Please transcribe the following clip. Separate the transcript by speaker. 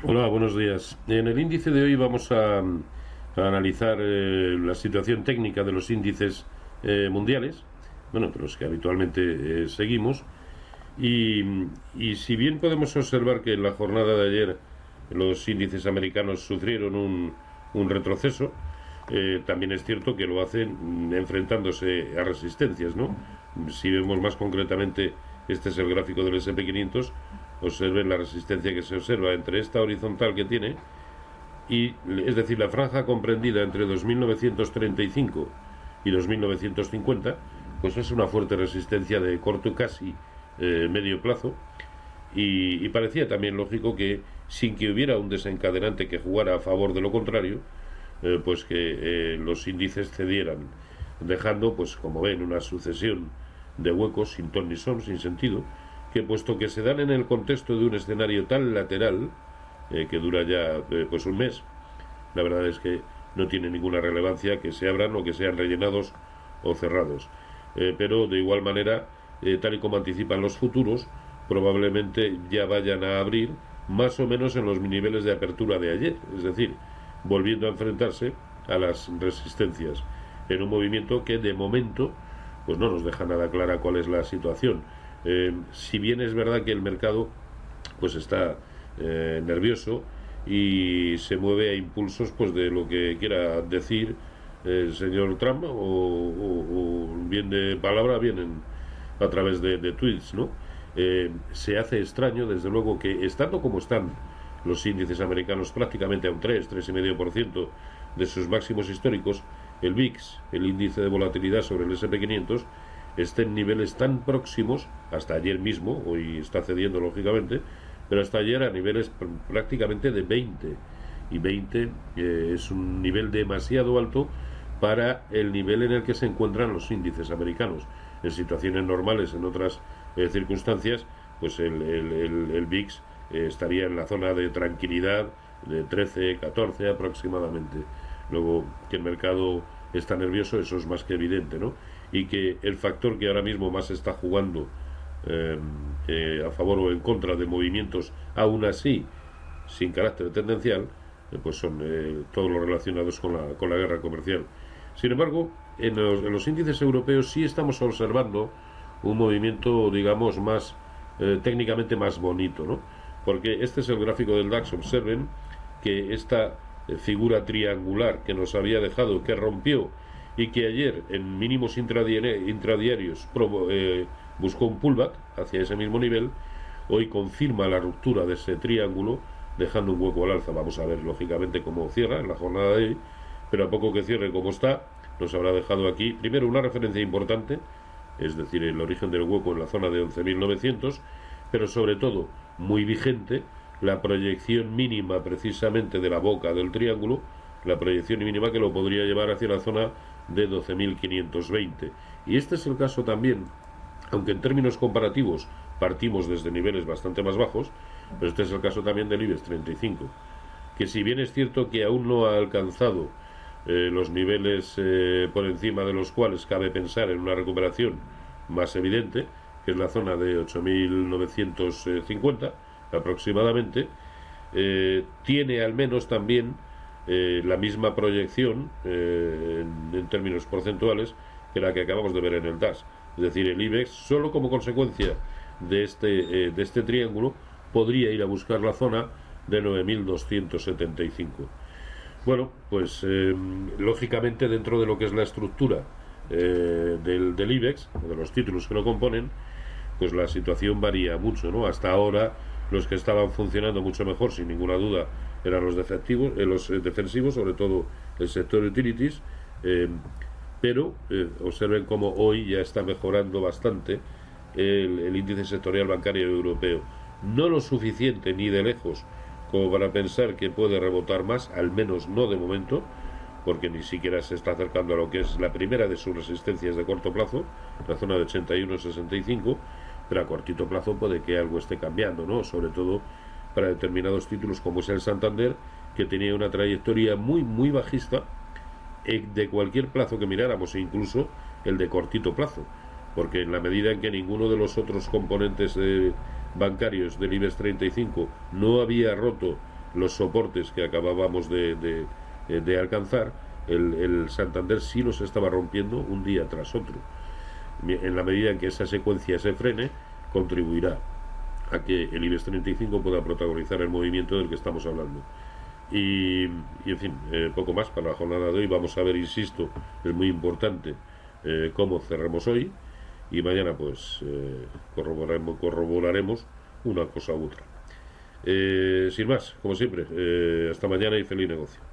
Speaker 1: Hola, buenos días. En el índice de hoy vamos a, analizar eh, la situación técnica de los índices eh, mundiales, bueno, de los que habitualmente eh, seguimos. Y, si bien podemos observar que en la jornada de ayer los índices americanos sufrieron un, un retroceso, también es cierto que lo hacen enfrentándose a resistencias, ¿no? Si vemos más concretamente, este es el gráfico del SP500, observen la resistencia que se observa entre esta horizontal que tiene y es decir la franja comprendida entre 2935 y 2950 pues es una fuerte resistencia de corto casi eh, medio plazo. Y, parecía también lógico que sin que hubiera un desencadenante que jugara a favor de lo contrario eh, pues que eh, los índices cedieran dejando pues como ven una sucesión de huecos sin ton ni son sin sentido que puesto que se dan en el contexto de un escenario tan lateral, eh, que dura ya eh, pues un mes, la verdad es que no tiene ninguna relevancia que se abran o que sean rellenados o cerrados. Eh, pero de igual manera, tal y como anticipan los futuros, probablemente ya vayan a abrir más o menos en los niveles de apertura de ayer, es decir, volviendo a enfrentarse a las resistencias en un movimiento que de momento pues no nos deja nada clara cuál es la situación. Eh, si bien es verdad que el mercado pues está eh, nervioso y se mueve a impulsos pues de lo que quiera decir el señor Trump o, bien de palabra bien a través de, tweets no eh, se hace extraño desde luego que estando como están los índices americanos prácticamente a un 3 3,5% de sus máximos históricos el VIX el índice de volatilidad sobre el S&P 500 esté en niveles tan próximos, hasta ayer mismo, hoy está cediendo lógicamente, pero hasta ayer a niveles prácticamente de 20. Y 20 eh, es un nivel demasiado alto para el nivel en el que se encuentran los índices americanos. En situaciones normales, en otras eh, circunstancias, pues el, el, VIX eh, estaría en la zona de tranquilidad de 13, 14 aproximadamente. Luego, que el mercado está nervioso, eso es más que evidente, ¿no? Y que el factor que ahora mismo más está jugando eh, eh, a favor o en contra de movimientos, aún así, sin carácter tendencial, eh, pues son todos los relacionados con la, con la guerra comercial. Sin embargo, en los, índices europeos sí estamos observando un movimiento, digamos, más técnicamente más bonito, ¿no? Porque este es el gráfico del DAX, observen que esta figura triangular que nos había dejado, que rompió y que ayer en mínimos intradiarios eh, buscó un pullback hacia ese mismo nivel, hoy confirma la ruptura de ese triángulo, dejando un hueco al alza. Vamos a ver lógicamente cómo cierra en la jornada de hoy, pero a poco que cierre como está, nos habrá dejado aquí primero una referencia importante, es decir, el origen del hueco en la zona de 11.900, pero sobre todo muy vigente la proyección mínima precisamente de la boca del triángulo, la proyección mínima que lo podría llevar hacia la zona de 12.520. Y este es el caso también, aunque en términos comparativos partimos desde niveles bastante más bajos, pero este es el caso también del IBEX 35, que si bien es cierto que aún no ha alcanzado eh, los niveles eh, por encima de los cuales cabe pensar en una recuperación más evidente, que es la zona de 8.950 aproximadamente, eh, tiene al menos también eh, la misma proyección eh, en, términos porcentuales que la que acabamos de ver en el DAS. Es decir, el IBEX, solo como consecuencia de este, eh, de este triángulo, podría ir a buscar la zona de 9.275. Bueno, pues lógicamente dentro de lo que es la estructura del, del IBEX, de los títulos que lo componen, pues la situación varía mucho, ¿no? Hasta ahora los que estaban funcionando mucho mejor, sin ninguna duda, eran los defensivos, eh, los eh, defensivos, sobre todo el sector utilities, eh, pero observen cómo hoy ya está mejorando bastante el, índice sectorial bancario europeo. No lo suficiente ni de lejos como para pensar que puede rebotar más, al menos no de momento, porque ni siquiera se está acercando a lo que es la primera de sus resistencias de corto plazo, la zona de 81-65, pero a cortito plazo puede que algo esté cambiando, ¿no? Sobre todo para determinados títulos como es el Santander, que tenía una trayectoria muy, muy bajista eh, de cualquier plazo que miráramos, e incluso el de cortito plazo, porque en la medida en que ninguno de los otros componentes eh, bancarios del IBEX 35 no había roto los soportes que acabábamos de, de, alcanzar, el, el, Santander sí los estaba rompiendo un día tras otro. En la medida en que esa secuencia se frene, contribuirá a que el IBEX 35 pueda protagonizar el movimiento del que estamos hablando. Y, en fin, eh, poco más para la jornada de hoy. Vamos a ver, insisto, es muy importante eh, cómo cerramos hoy y mañana pues eh, corroboraremos, corroboraremos una cosa u otra. sin más, como siempre, hasta mañana y feliz negocio.